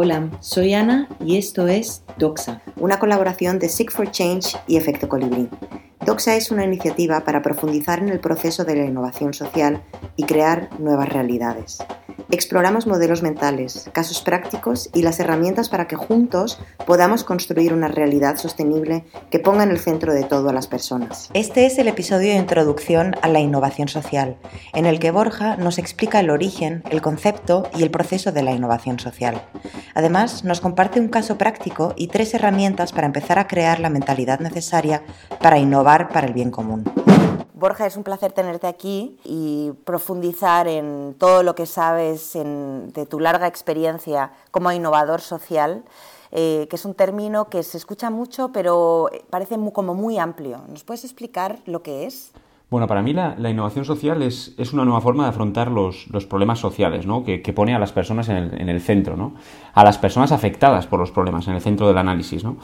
Hola, soy Ana y esto es Doxa, una colaboración de Seek for Change y Efecto Colibrí. Doxa es una iniciativa para profundizar en el proceso de la innovación social y crear nuevas realidades. Exploramos modelos mentales, casos prácticos y las herramientas para que juntos podamos construir una realidad sostenible que ponga en el centro de todo a las personas. Este es el episodio de introducción a la innovación social, en el que Borja nos explica el origen, el concepto y el proceso de la innovación social. Además, nos comparte un caso práctico y tres herramientas para empezar a crear la mentalidad necesaria para innovar para el bien común. Borja, es un placer tenerte aquí y profundizar en todo lo que sabes de tu larga experiencia como innovador social, eh, que es un término que se escucha mucho, pero parece como muy amplio. ¿Nos puedes explicar lo que es? Bueno, para mí la, innovación social es, una nueva forma de afrontar los, problemas sociales, ¿no? que, pone a las personas en el, en el centro, ¿no? a las personas afectadas por los problemas en el centro del análisis. ¿no?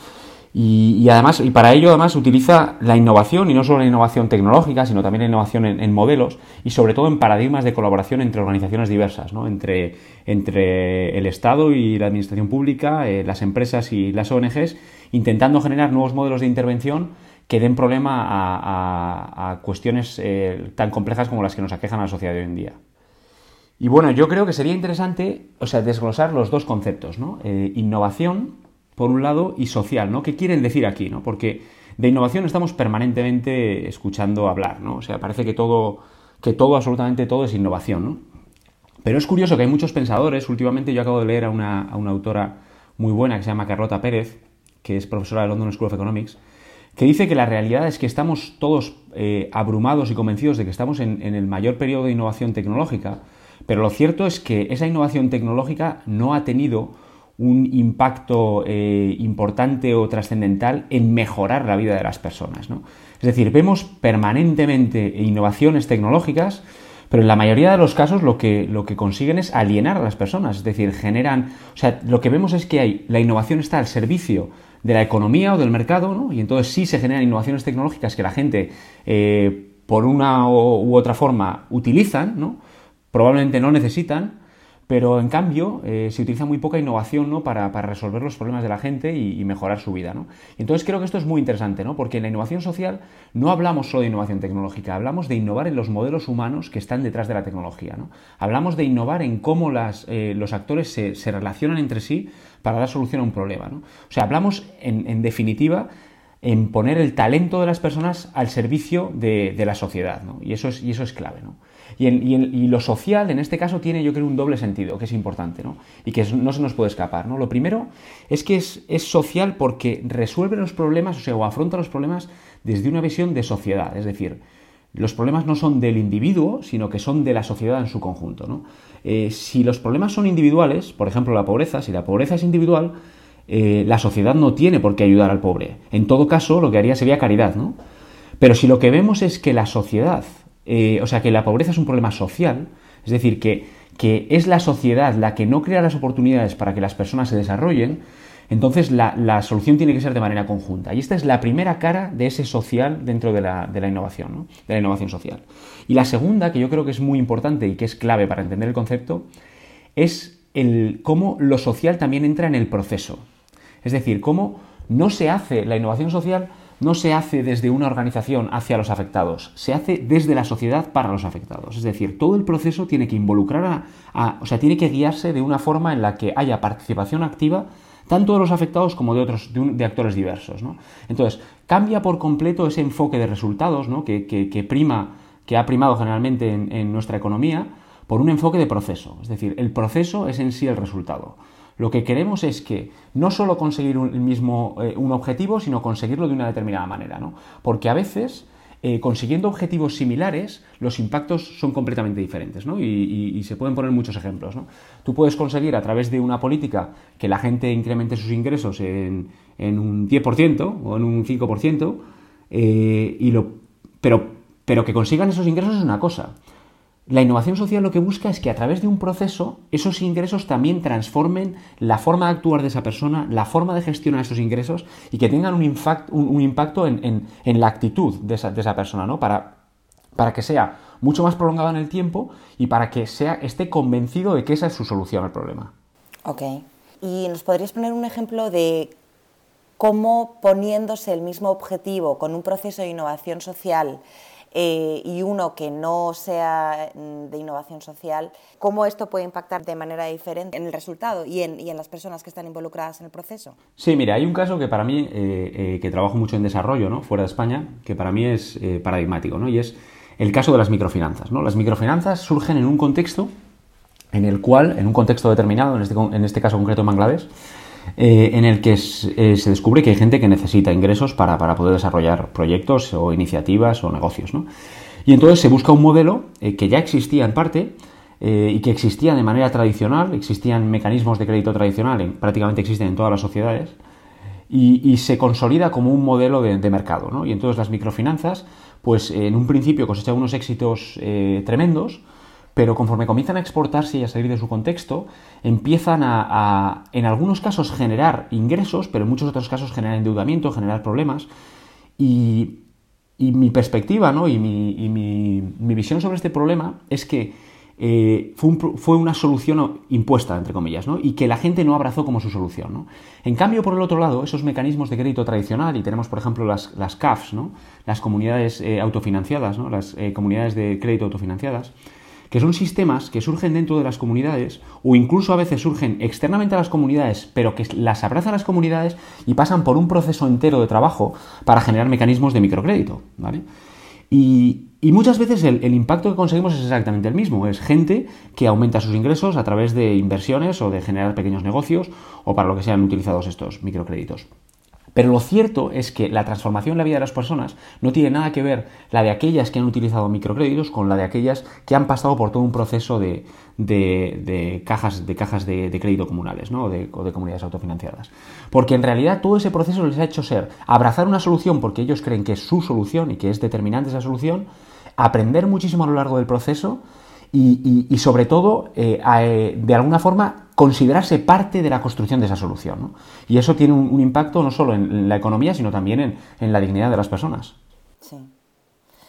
Y, además, y para ello además utiliza la innovación, y no solo la innovación tecnológica, sino también la innovación en, modelos y sobre todo en paradigmas de colaboración entre organizaciones diversas, ¿no? entre, entre el Estado y la Administración Pública, eh, las empresas y las ONGs, intentando generar nuevos modelos de intervención que den problema a, cuestiones eh, tan complejas como las que nos aquejan a la sociedad de hoy en día. Y bueno, yo creo que sería interesante, o sea, desglosar los dos conceptos, ¿no? Eh, innovación por un lado, y social, ¿no? ¿Qué quieren decir aquí, no? Porque de innovación estamos permanentemente escuchando hablar, ¿no? O sea, parece que todo, que todo, absolutamente todo es innovación, ¿no? Pero es curioso que hay muchos pensadores, últimamente yo acabo de leer a una, autora muy buena que se llama Carlota Pérez, que es profesora de London School of Economics, que dice que la realidad es que estamos todos eh, abrumados y convencidos de que estamos en, en, el mayor periodo de innovación tecnológica, pero lo cierto es que esa innovación tecnológica no ha tenido un impacto eh, importante o trascendental en mejorar la vida de las personas. Es decir, vemos permanentemente innovaciones tecnológicas, pero en la mayoría de los casos lo que, lo que consiguen es alienar a las personas, es decir, generan, o sea, lo que vemos es que hay, la innovación está al servicio de la economía o del mercado, ¿no? y entonces sí se generan innovaciones tecnológicas que la gente, eh, por una u otra forma, utilizan, ¿no? probablemente no necesitan, pero en cambio eh, se utiliza muy poca innovación ¿no? para, resolver los problemas de la gente y, mejorar su vida. ¿no? Entonces creo que esto es muy interesante, ¿no? porque en la innovación social no hablamos solo de innovación tecnológica, hablamos de innovar en los modelos humanos que están detrás de la tecnología. ¿no? Hablamos de innovar en cómo eh, los actores se, relacionan entre sí para dar solución a un problema. ¿no? O sea, hablamos en, definitiva en poner el talento de las personas al servicio de, de la sociedad, ¿no? y, eso es, y eso es clave. ¿no? Y, lo social, en este caso, tiene yo creo un doble sentido, que es importante, ¿no? Y que no se nos puede escapar, ¿no? Lo primero es que es, social porque resuelve los problemas, o sea, o afronta los problemas desde una visión de sociedad, es decir, los problemas no son del individuo, sino que son de la sociedad en su conjunto, ¿no? Eh, si los problemas son individuales, por ejemplo la pobreza, si la pobreza es individual, eh, la sociedad no tiene por qué ayudar al pobre. En todo caso, lo que haría sería caridad, ¿no? Pero si lo que vemos es que la sociedad eh, o sea, que la pobreza es un problema social, es decir, que, es la sociedad la que no crea las oportunidades para que las personas se desarrollen, entonces la, solución tiene que ser de manera conjunta. Y esta es la primera cara de ese social dentro de la, innovación, de la innovación social. Y la segunda, que yo creo que es muy importante y que es clave para entender el concepto, es el, cómo lo social también entra en el proceso. Es decir, cómo no se hace la innovación social no se hace desde una organización hacia los afectados, se hace desde la sociedad para los afectados. Es decir, todo el proceso tiene que involucrar a, o sea, tiene que guiarse de una forma en la que haya participación activa tanto de los afectados como de otros de, actores diversos. Entonces, cambia por completo ese enfoque de resultados que, prima, que ha primado generalmente en nuestra economía por un enfoque de proceso. Es decir, el proceso es en sí el resultado. Lo que queremos es que no solo conseguir un, mismo eh, un objetivo, sino conseguirlo de una determinada manera, ¿no? Porque a veces eh, consiguiendo objetivos similares, los impactos son completamente diferentes, ¿no? Y, se pueden poner muchos ejemplos, ¿no? Tú puedes conseguir a través de una política que la gente incremente sus ingresos en, un 10% o en un 5%, eh, y lo, pero, pero que consigan esos ingresos es una cosa. La innovación social lo que busca es que a través de un proceso esos ingresos también transformen la forma de actuar de esa persona, la forma de gestionar esos ingresos y que tengan un, impacto en, la actitud de esa, persona, ¿no? Para, para, que sea mucho más prolongado en el tiempo y para que sea, esté convencido de que esa es su solución al problema. Ok. ¿Y nos podrías poner un ejemplo de cómo poniéndose el mismo objetivo con un proceso de innovación social eh, y uno que no sea mm, de innovación social, cómo esto puede impactar de manera diferente en el resultado y en, las personas que están involucradas en el proceso? Sí, mira, hay un caso que para mí, eh, eh, que trabajo mucho en desarrollo, ¿no? fuera de España, que para mí es paradigmático, ¿no? y es el caso de las microfinanzas. ¿no? Las microfinanzas surgen en un contexto en el cual, en un contexto determinado, en este, en este caso concreto en Bangladesh, eh, en el que eh, se descubre que hay gente que necesita ingresos para, poder desarrollar proyectos o iniciativas o negocios. Y entonces se busca un modelo eh, que ya existía en parte y que existía de manera tradicional, existían mecanismos de crédito tradicional, prácticamente existen en todas las sociedades, y, se consolida como un modelo de, mercado. Y entonces las microfinanzas, pues en un principio cosechan unos éxitos tremendos, pero conforme comienzan a exportarse y a salir de su contexto, empiezan a, en algunos casos, generar ingresos, pero en muchos otros casos generar endeudamiento, generar problemas. Y, mi perspectiva ¿no? y, mi, visión sobre este problema es que eh, fue, una solución impuesta, entre comillas, ¿no? y que la gente no abrazó como su solución. ¿no? En cambio, por el otro lado, esos mecanismos de crédito tradicional, y tenemos, por ejemplo, las, las CAFs, ¿no? las comunidades eh, autofinanciadas, ¿no? las eh, comunidades de crédito autofinanciadas, que son sistemas que surgen dentro de las comunidades o incluso a veces surgen externamente a las comunidades, pero que las abrazan las comunidades y pasan por un proceso entero de trabajo para generar mecanismos de microcrédito. ¿vale? Y, muchas veces el, el, impacto que conseguimos es exactamente el mismo. Es gente que aumenta sus ingresos a través de inversiones o de generar pequeños negocios o para lo que sean utilizados estos microcréditos. Pero lo cierto es que la transformación en la vida de las personas no tiene nada que ver la de aquellas que han utilizado microcréditos con la de aquellas que han pasado por todo un proceso de, cajas, de, cajas de, crédito comunales ¿no? o, de, comunidades autofinanciadas. Porque en realidad todo ese proceso les ha hecho ser abrazar una solución porque ellos creen que es su solución y que es determinante esa solución, aprender muchísimo a lo largo del proceso y, sobre todo, eh, eh, de alguna forma, considerarse parte de la construcción de esa solución. Y eso tiene un, impacto no solo en la economía, sino también en, la dignidad de las personas. Sí.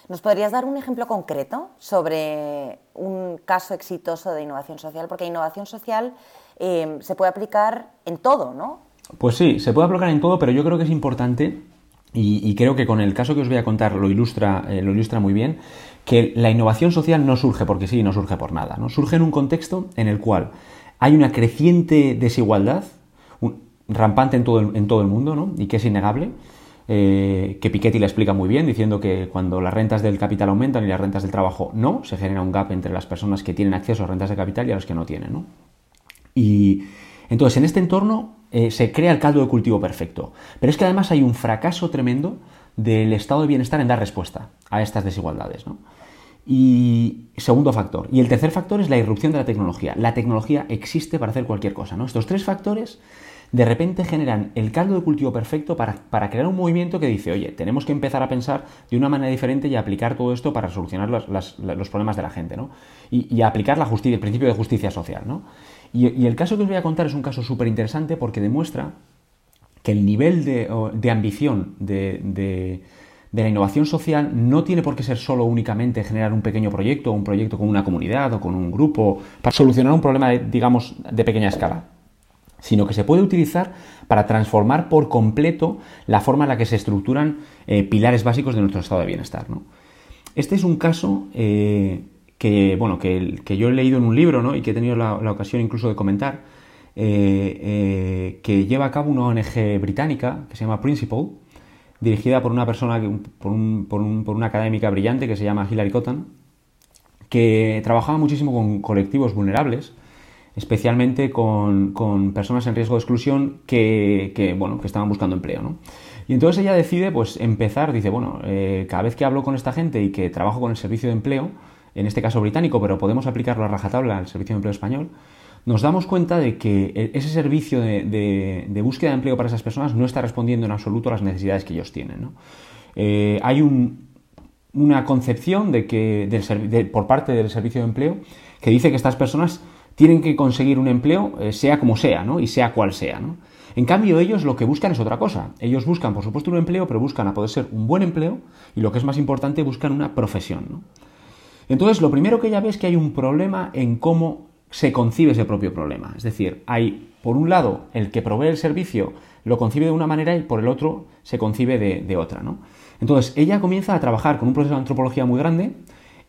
¿Nos podrías dar un ejemplo concreto sobre un caso exitoso de innovación social? Porque innovación social eh, se puede aplicar en todo, ¿no? Pues sí, se puede aplicar en todo, pero yo creo que es importante y, creo que con el caso que os voy a contar lo ilustra, lo ilustra muy bien, que la innovación social no surge porque sí, no surge por nada, ¿no? Surge en un contexto en el cual hay una creciente desigualdad, rampante en todo, el, en todo el mundo, ¿no? Y que es innegable, eh, que Piketty le explica muy bien, diciendo que cuando las rentas del capital aumentan y las rentas del trabajo no, se genera un gap entre las personas que tienen acceso a rentas de capital y a las que no tienen, ¿no? Y entonces, en este entorno eh, se crea el caldo de cultivo perfecto. Pero es que además hay un fracaso tremendo del estado de bienestar en dar respuesta a estas desigualdades. ¿no? Y segundo factor. Y el tercer factor es la irrupción de la tecnología. La tecnología existe para hacer cualquier cosa. ¿no? Estos tres factores de repente generan el caldo de cultivo perfecto para, crear un movimiento que dice, oye, tenemos que empezar a pensar de una manera diferente y aplicar todo esto para solucionar los, problemas de la gente, ¿no? Y, aplicar la justicia, el principio de justicia social, ¿no? Y, el caso que os voy a contar es un caso súper interesante porque demuestra que el nivel de, ambición de, la innovación social no tiene por qué ser solo únicamente generar un pequeño proyecto, un proyecto con una comunidad o con un grupo, para solucionar un problema, digamos, de pequeña escala, sino que se puede utilizar para transformar por completo la forma en la que se estructuran eh, pilares básicos de nuestro estado de bienestar. Este es un caso eh, que, bueno, que, yo he leído en un libro y que he tenido la ocasión incluso de comentar, eh, que lleva a cabo una ONG británica que se llama Principle, dirigida por una persona, por, una académica brillante que se llama Hilary Cotton, que trabajaba muchísimo con colectivos vulnerables, especialmente con, personas en riesgo de exclusión que, bueno, que estaban buscando empleo. Y entonces ella decide pues, empezar, dice, bueno, eh, cada vez que hablo con esta gente y que trabajo con el servicio de empleo, en este caso británico, pero podemos aplicarlo a rajatabla al servicio de empleo español, nos damos cuenta de que e, ese servicio de, búsqueda de empleo para esas personas no está respondiendo en absoluto a las necesidades que ellos tienen. Eh, hay una concepción de que, por parte del servicio de empleo que dice que estas personas tienen que conseguir un empleo eh, sea como sea ¿no? y sea cual sea. En cambio, ellos lo que buscan es otra cosa. Ellos buscan, por supuesto, un empleo, pero buscan a poder ser un buen empleo y lo que es más importante, buscan una profesión. Entonces, lo primero que ella ve es que hay un problema en cómo se concibe ese propio problema. Es decir, hay, por un lado, el que provee el servicio lo concibe de una manera y por el otro se concibe de, otra. ¿no? Entonces, ella comienza a trabajar con un proceso de antropología muy grande,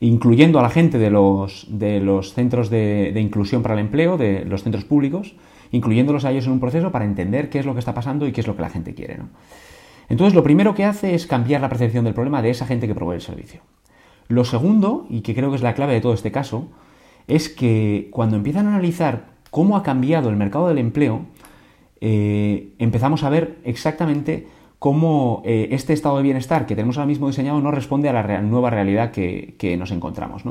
incluyendo a la gente de los, de los centros de, inclusión para el empleo, de los centros públicos, incluyéndolos a ellos en un proceso para entender qué es lo que está pasando y qué es lo que la gente quiere. Entonces, lo primero que hace es cambiar la percepción del problema de esa gente que provee el servicio. Lo segundo, y que creo que es la clave de todo este caso, es que cuando empiezan a analizar cómo ha cambiado el mercado del empleo, eh, empezamos a ver exactamente cómo eh, este estado de bienestar que tenemos ahora mismo diseñado no responde a la nueva realidad que, nos encontramos.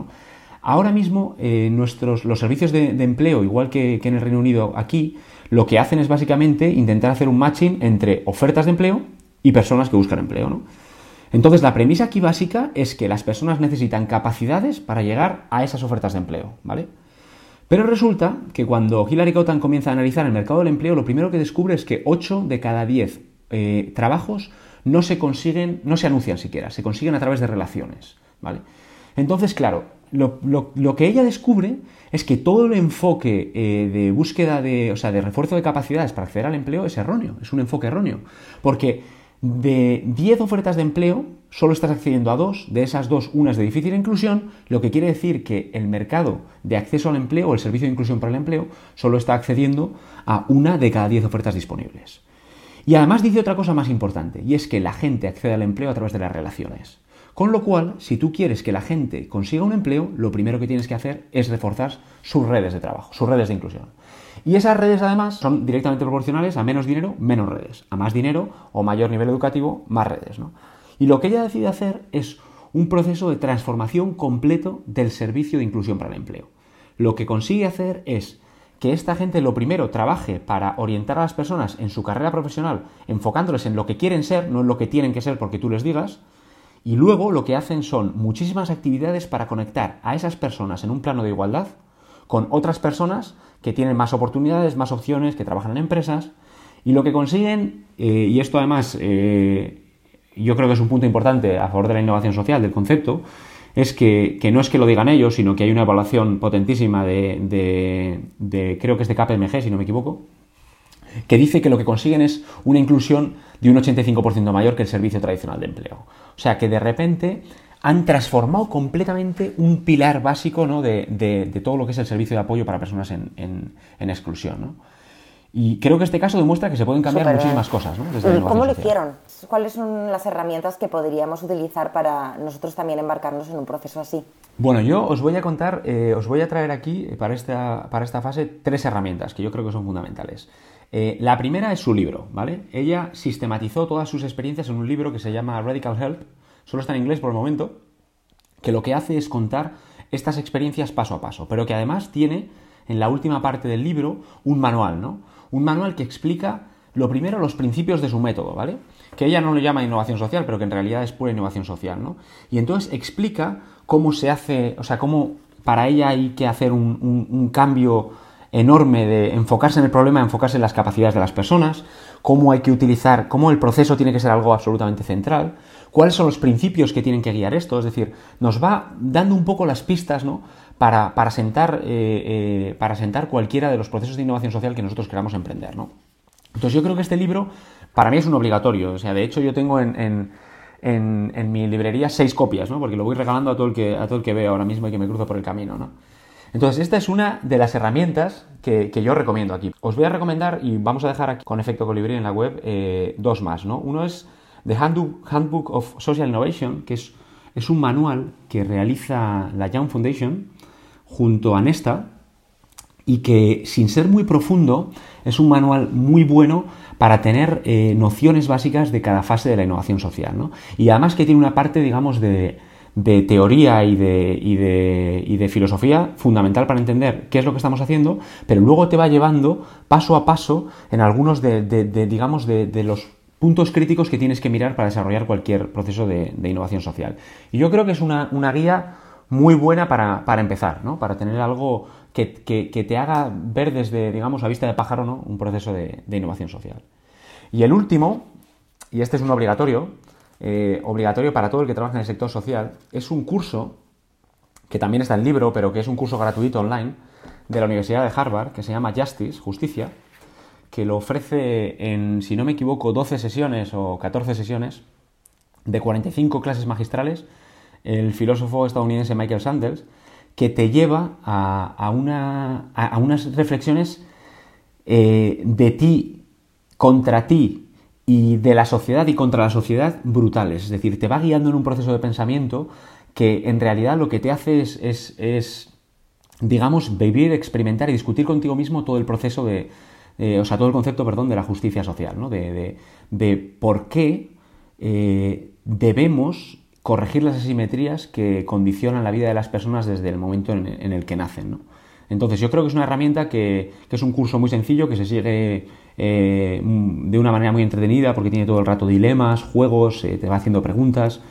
Ahora mismo eh, nuestros, los servicios de, empleo, igual que, en el Reino Unido aquí, lo que hacen es básicamente intentar hacer un matching entre ofertas de empleo y personas que buscan empleo. Entonces la premisa aquí básica es que las personas necesitan capacidades para llegar a esas ofertas de empleo, ¿vale? Pero resulta que cuando Hillary Cotton comienza a analizar el mercado del empleo, lo primero que descubre es que 8 de cada 10 eh, trabajos no se consiguen, no se anuncian siquiera, se consiguen a través de relaciones. ¿vale? Entonces, claro, lo, que ella descubre es que todo el enfoque eh, de búsqueda de, o sea, de refuerzo de capacidades para acceder al empleo es erróneo, es un enfoque erróneo. Porque de 10 ofertas de empleo, solo estás accediendo a dos, de esas dos, una es de difícil inclusión, lo que quiere decir que el mercado de acceso al empleo o el servicio de inclusión para el empleo solo está accediendo a una de cada 10 ofertas disponibles. Y además dice otra cosa más importante, y es que la gente accede al empleo a través de las relaciones. Con lo cual, si tú quieres que la gente consiga un empleo, lo primero que tienes que hacer es reforzar sus redes de trabajo, sus redes de inclusión. Y esas redes además son directamente proporcionales a menos dinero, menos redes. A más dinero o mayor nivel educativo, más redes. Y lo que ella decide hacer es un proceso de transformación completo del servicio de inclusión para el empleo. Lo que consigue hacer es que esta gente lo primero trabaje para orientar a las personas en su carrera profesional, enfocándoles en lo que quieren ser, no en lo que tienen que ser porque tú les digas, y luego lo que hacen son muchísimas actividades para conectar a esas personas en un plano de igualdad con otras personas que tienen más oportunidades, más opciones, que trabajan en empresas, y lo que consiguen, eh, y esto además eh, yo creo que es un punto importante a favor de la innovación social, del concepto, es que, no es que lo digan ellos, sino que hay una evaluación potentísima de, de, creo que es de KPMG, si no me equivoco, que dice que lo que consiguen es una inclusión de un 85% mayor que el servicio tradicional de empleo. O sea que de repente han transformado completamente un pilar básico ¿no? de, todo lo que es el servicio de apoyo para personas en, exclusión. Y creo que este caso demuestra que se pueden cambiar muchísimas cosas. ¿no? ¿Cómo lo hicieron? ¿Cuáles son las herramientas que podríamos utilizar para nosotros también embarcarnos en un proceso así? Bueno, yo os voy a contar, eh, os voy a traer aquí eh, para esta, para esta fase tres herramientas que yo creo que son fundamentales. Eh, la primera es su libro, ¿vale? Ella sistematizó todas sus experiencias en un libro que se llama Radical Help, solo está en inglés por el momento, que lo que hace es contar estas experiencias paso a paso, pero que además tiene en la última parte del libro un manual, ¿no? Un manual que explica lo primero los principios de su método, ¿vale? Que ella no lo llama innovación social, pero que en realidad es pura innovación social, ¿no? Y entonces explica cómo se hace, o sea, cómo para ella hay que hacer un, un cambio enorme de enfocarse en el problema, enfocarse en las capacidades de las personas, cómo hay que utilizar, cómo el proceso tiene que ser algo absolutamente central, cuáles son los principios que tienen que guiar esto, es decir, nos va dando un poco las pistas ¿no? para, para sentar, eh, eh, para sentar cualquiera de los procesos de innovación social que nosotros queramos emprender. ¿no? Entonces yo creo que este libro para mí es un obligatorio, o sea, de hecho yo tengo en, en, mi librería seis copias, ¿no? porque lo voy regalando a todo, el que, a todo el que veo ahora mismo y que me cruzo por el camino. ¿no? Entonces, esta es una de las herramientas que, yo recomiendo aquí. Os voy a recomendar, y vamos a dejar aquí con efecto colibrí en la web, eh, dos más. ¿no? Uno es The Handbook of Social Innovation, que es, es un manual que realiza la Young Foundation junto a Nesta y que sin ser muy profundo es un manual muy bueno para tener eh, nociones básicas de cada fase de la innovación social. ¿no? Y además que tiene una parte, digamos, de, de teoría y de, y, de, y de, filosofía fundamental para entender qué es lo que estamos haciendo, pero luego te va llevando paso a paso en algunos de, digamos, de, los puntos críticos que tienes que mirar para desarrollar cualquier proceso de, innovación social. Y yo creo que es una, guía muy buena para, empezar, ¿no? para tener algo que, te haga ver desde, digamos, a vista de pájaro, ¿no? un proceso de, innovación social. Y el último, y este es un obligatorio, eh, obligatorio para todo el que trabaja en el sector social, es un curso, que también está en libro, pero que es un curso gratuito online, de la Universidad de Harvard que se llama Justice, Justicia, que lo ofrece en, si no me equivoco, 12 sesiones o 14 sesiones de 45 clases magistrales, el filósofo estadounidense Michael Sandels, que te lleva a, una, a, unas reflexiones eh, de ti contra ti y de la sociedad y contra la sociedad brutales. Es decir, te va guiando en un proceso de pensamiento que en realidad lo que te hace es, es, digamos, vivir, experimentar y discutir contigo mismo todo el proceso de, o sea, todo el concepto, perdón, de la justicia social, ¿no? de, de, por qué eh, debemos corregir las asimetrías que condicionan la vida de las personas desde el momento en, el que nacen. ¿no? Entonces, yo creo que es una herramienta que, que, es un curso muy sencillo, que se sigue eh, de una manera muy entretenida porque tiene todo el rato dilemas, juegos, eh, te va haciendo preguntas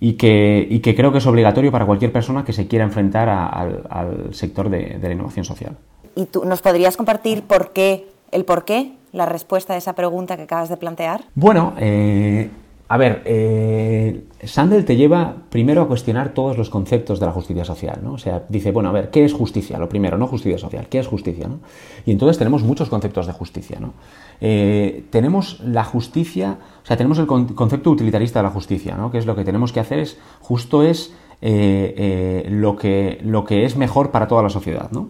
y que, que, creo que es obligatorio para cualquier persona que se quiera enfrentar al, sector de, la innovación social. ¿Y tú nos podrías compartir por qué, el por qué, la respuesta a esa pregunta que acabas de plantear? Bueno, eh, a ver, eh, Sandel te lleva primero a cuestionar todos los conceptos de la justicia social, ¿no? O sea, dice, bueno, a ver, ¿qué es justicia? Lo primero, no justicia social, ¿qué es justicia? ¿no? Y entonces tenemos muchos conceptos de justicia, ¿no? Eh, tenemos la justicia, o sea, tenemos el concepto utilitarista de la justicia, ¿no? Que es lo que tenemos que hacer es, justo es lo, que, lo que es mejor para toda la sociedad, ¿no?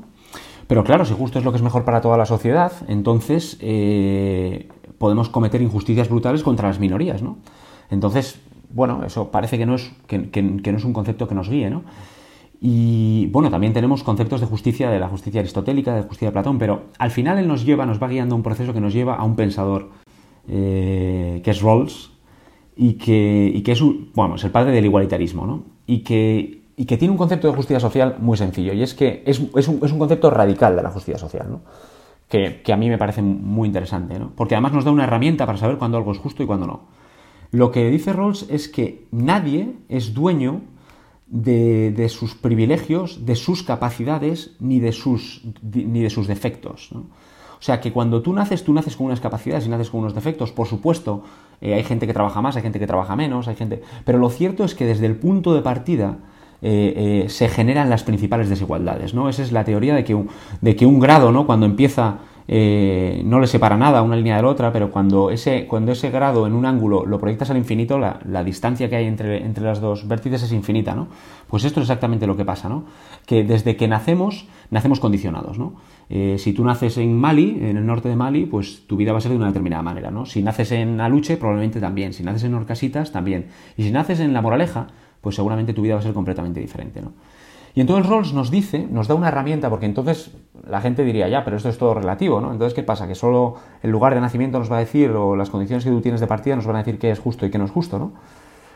Pero claro, si justo es lo que es mejor para toda la sociedad, entonces podemos cometer injusticias brutales contra las minorías, ¿no? Entonces, bueno, eso parece que no es, que, no es un concepto que nos guíe, ¿no? Y bueno, también tenemos conceptos de justicia, de la justicia aristotélica, de justicia de Platón, pero al final él nos lleva, nos va guiando un proceso que nos lleva a un pensador eh, que es Rawls y que, que es, bueno, es el padre del igualitarismo, ¿no? Y que, y que tiene un concepto de justicia social muy sencillo, y es que es, es, un, es un, concepto radical de la justicia social, ¿no? Que, que, a mí me parece muy interesante, ¿no? Porque además nos da una herramienta para saber cuándo algo es justo y cuándo no. Lo que dice Rawls es que nadie es dueño de, sus privilegios, de sus capacidades, ni de sus, ni de sus defectos. O sea que cuando tú naces, tú naces con unas capacidades y naces con unos defectos. Por supuesto, eh, hay gente que trabaja más, hay gente que trabaja menos, hay gente. Pero lo cierto es que desde el punto de partida eh, eh, se generan las principales desigualdades. ¿no? Esa es la teoría de que un, de que un grado, ¿no? cuando empieza eh, no le separa nada una línea de la otra, pero cuando ese, cuando ese grado en un ángulo lo proyectas al infinito, la, distancia que hay entre, entre las dos vértices es infinita, ¿no? Pues esto es exactamente lo que pasa, ¿no? Que desde que nacemos, nacemos condicionados, ¿no? Si tú naces en Mali, en el norte de Mali, pues tu vida va a ser de una determinada manera, ¿no? Si naces en Aluche, probablemente también. Si naces en Orcasitas, también. Y si naces en La Moraleja, pues seguramente tu vida va a ser completamente diferente, ¿no? Y entonces Rawls nos dice, nos da una herramienta, porque entonces la gente diría, ya, pero esto es todo relativo, ¿no? Entonces, ¿qué pasa? Que solo el lugar de nacimiento nos va a decir, o las condiciones que tú tienes de partida nos van a decir qué es justo y qué no es justo, ¿no?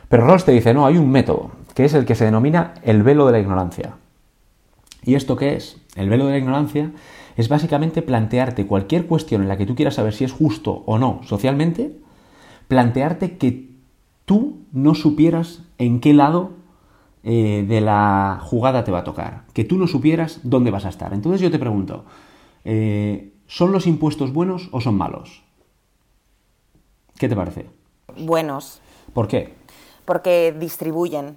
Pero Rawls te dice, no, hay un método, que es el que se denomina el velo de la ignorancia. ¿Y esto qué es? El velo de la ignorancia es básicamente plantearte cualquier cuestión en la que tú quieras saber si es justo o no socialmente, plantearte que tú no supieras en qué lado eh, de la jugada te va a tocar, que tú no supieras dónde vas a estar. Entonces yo te pregunto, eh, ¿son los impuestos buenos o son malos? ¿Qué te parece? Buenos. ¿Por qué? Porque distribuyen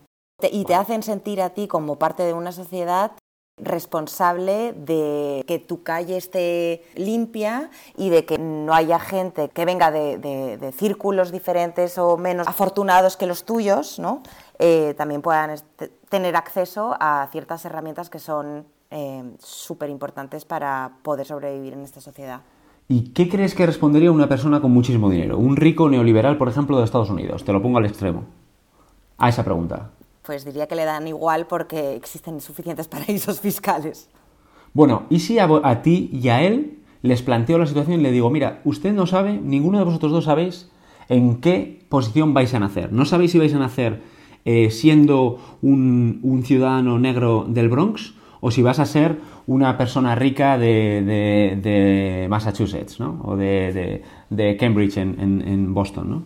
y te hacen sentir a ti como parte de una sociedad responsable de que tu calle esté limpia y de que no haya gente que venga de, círculos diferentes o menos afortunados que los tuyos, ¿no? Eh, también puedan tener acceso a ciertas herramientas que son eh, súper importantes para poder sobrevivir en esta sociedad. ¿Y qué crees que respondería una persona con muchísimo dinero? Un rico neoliberal, por ejemplo, de Estados Unidos. Te lo pongo al extremo. A esa pregunta pues diría que le dan igual porque existen suficientes paraísos fiscales. Bueno, ¿y si a, ti y a él les planteo la situación y le digo, mira, usted no sabe, ninguno de vosotros dos sabéis en qué posición vais a nacer? No sabéis si vais a nacer eh, siendo un, ciudadano negro del Bronx o si vas a ser una persona rica de, Massachusetts, ¿no? O de, Cambridge en, Boston, ¿no?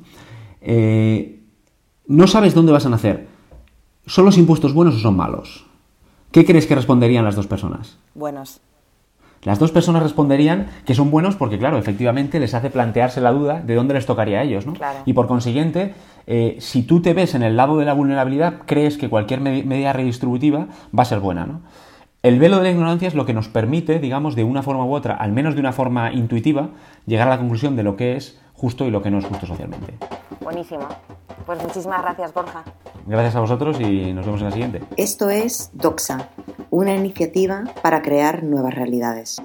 Eh, no sabes dónde vas a nacer ¿Son los impuestos buenos o son malos? ¿Qué crees que responderían las dos personas? Buenos. Las dos personas responderían que son buenos porque, claro, efectivamente les hace plantearse la duda de dónde les tocaría a ellos, ¿no? Y por consiguiente, eh, si tú te ves en el lado de la vulnerabilidad, crees que cualquier medida redistributiva va a ser buena, ¿no? El velo de la ignorancia es lo que nos permite, digamos, de una forma u otra, al menos de una forma intuitiva, llegar a la conclusión de lo que es justo y lo que no es justo socialmente. Buenísimo. Pues muchísimas gracias, Borja. Gracias a vosotros y nos vemos en la siguiente. Esto es Doxa, una iniciativa para crear nuevas realidades.